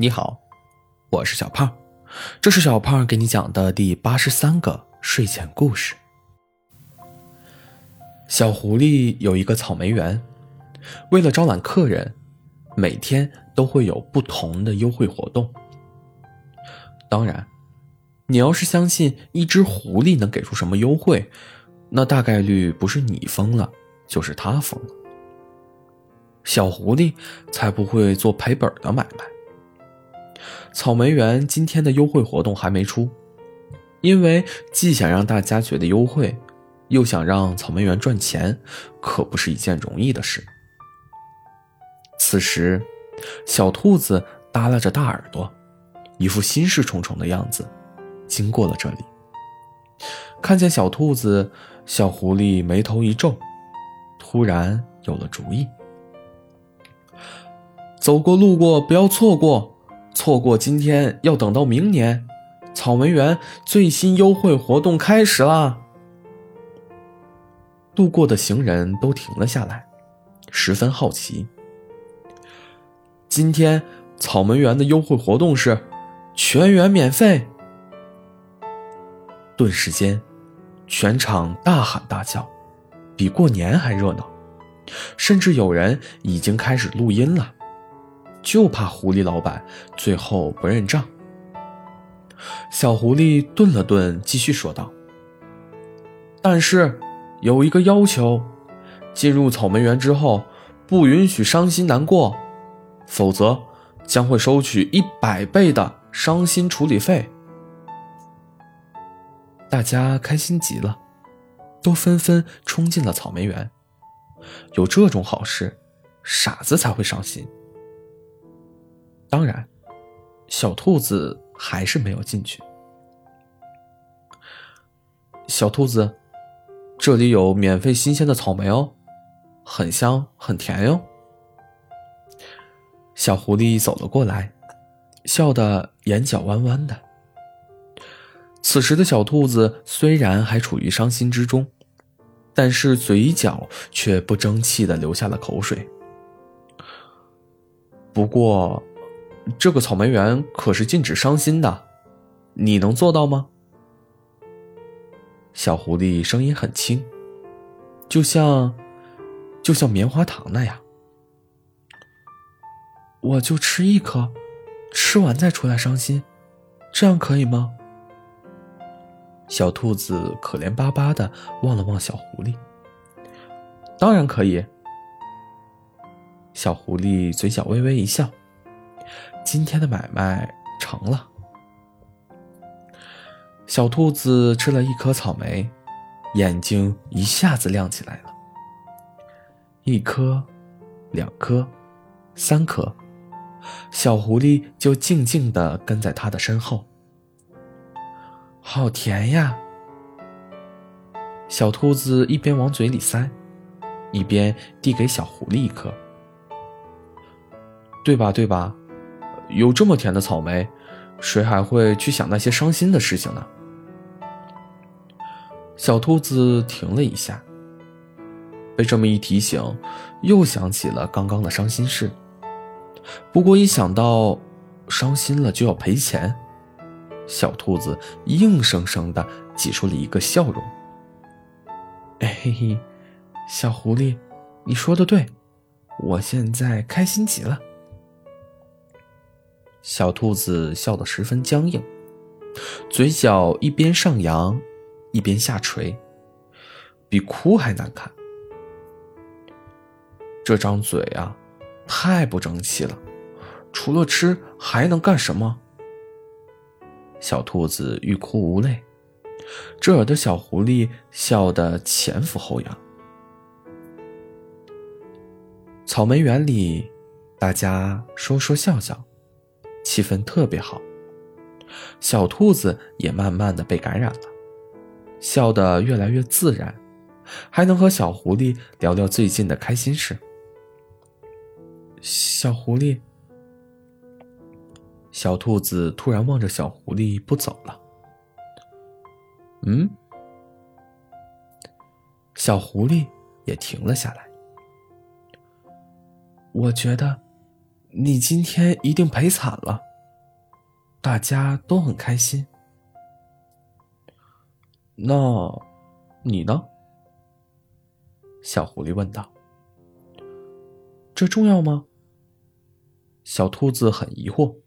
你好，我是小胖，这是小胖给你讲的第八十三个睡前故事。小狐狸有一个草莓园，为了招揽客人，每天都会有不同的优惠活动。当然，你要是相信一只狐狸能给出什么优惠，那大概率不是你疯了，就是它疯了。小狐狸才不会做赔本的买卖。草莓园今天的优惠活动还没出，因为既想让大家觉得优惠，又想让草莓园赚钱，可不是一件容易的事。此时，小兔子耷拉着大耳朵，一副心事重重的样子，经过了这里。看见小兔子，小狐狸眉头一皱，突然有了主意：走过路过，不要错过。错过今天要等到明年，草莓园最新优惠活动开始啦！路过的行人都停了下来，十分好奇。今天草莓园的优惠活动是全员免费。顿时间，全场大喊大叫，比过年还热闹，甚至有人已经开始录音了。就怕狐狸老板最后不认账。小狐狸顿了顿，继续说道：“但是有一个要求，进入草莓园之后不允许伤心难过，否则将会收取一百倍的伤心处理费。”大家开心极了，都纷纷冲进了草莓园。有这种好事，傻子才会伤心。当然，小兔子还是没有进去。小兔子，这里有免费新鲜的草莓哦，很香很甜哟。小狐狸走了过来，笑得眼角弯弯的。此时的小兔子虽然还处于伤心之中，但是嘴角却不争气的流下了口水。不过。这个草莓园可是禁止伤心的，你能做到吗？小狐狸声音很轻，就像，就像棉花糖那样。我就吃一颗，吃完再出来伤心，这样可以吗？小兔子可怜巴巴的望了望小狐狸。当然可以。小狐狸嘴角微微一笑。今天的买卖成了。小兔子吃了一颗草莓，眼睛一下子亮起来了。一颗，两颗，三颗，小狐狸就静静的跟在它的身后。好甜呀！小兔子一边往嘴里塞，一边递给小狐狸一颗。对吧？对吧？有这么甜的草莓，谁还会去想那些伤心的事情呢？小兔子停了一下，被这么一提醒，又想起了刚刚的伤心事。不过一想到伤心了就要赔钱，小兔子硬生生的挤出了一个笑容。哎嘿嘿，小狐狸，你说的对，我现在开心极了。小兔子笑得十分僵硬，嘴角一边上扬，一边下垂，比哭还难看。这张嘴啊，太不争气了，除了吃还能干什么？小兔子欲哭无泪，这儿的小狐狸笑得前俯后仰。草莓园里，大家说说笑笑。气氛特别好，小兔子也慢慢的被感染了，笑得越来越自然，还能和小狐狸聊聊最近的开心事。小狐狸，小兔子突然望着小狐狸不走了。嗯，小狐狸也停了下来。我觉得。你今天一定赔惨了。大家都很开心。那，你呢？小狐狸问道。这重要吗？小兔子很疑惑。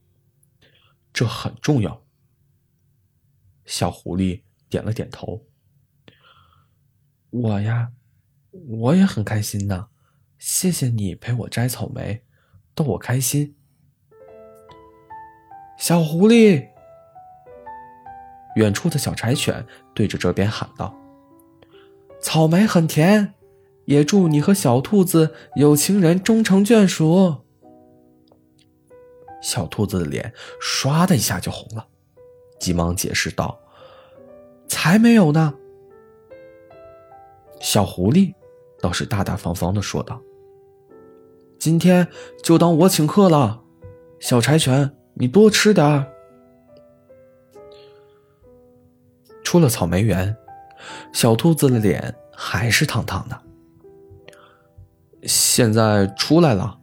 这很重要。小狐狸点了点头。我呀，我也很开心呢。谢谢你陪我摘草莓，逗我开心。小狐狸，远处的小柴犬对着这边喊道：“草莓很甜，也祝你和小兔子有情人终成眷属。”小兔子的脸唰的一下就红了，急忙解释道：“才没有呢。”小狐狸倒是大大方方的说道。今天就当我请客了，小柴犬，你多吃点儿。出了草莓园，小兔子的脸还是烫烫的。现在出来了，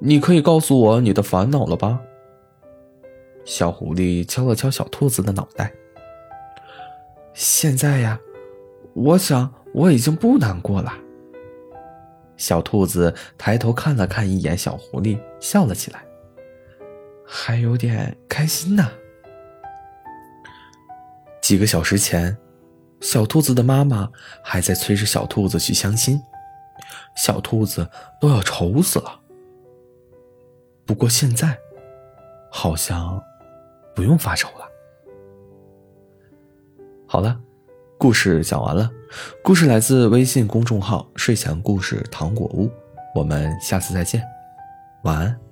你可以告诉我你的烦恼了吧？小狐狸敲了敲小兔子的脑袋。现在呀，我想我已经不难过了。小兔子抬头看了看一眼小狐狸，笑了起来，还有点开心呢。几个小时前，小兔子的妈妈还在催着小兔子去相亲，小兔子都要愁死了。不过现在，好像不用发愁了。好了。故事讲完了，故事来自微信公众号“睡前故事糖果屋”，我们下次再见，晚安。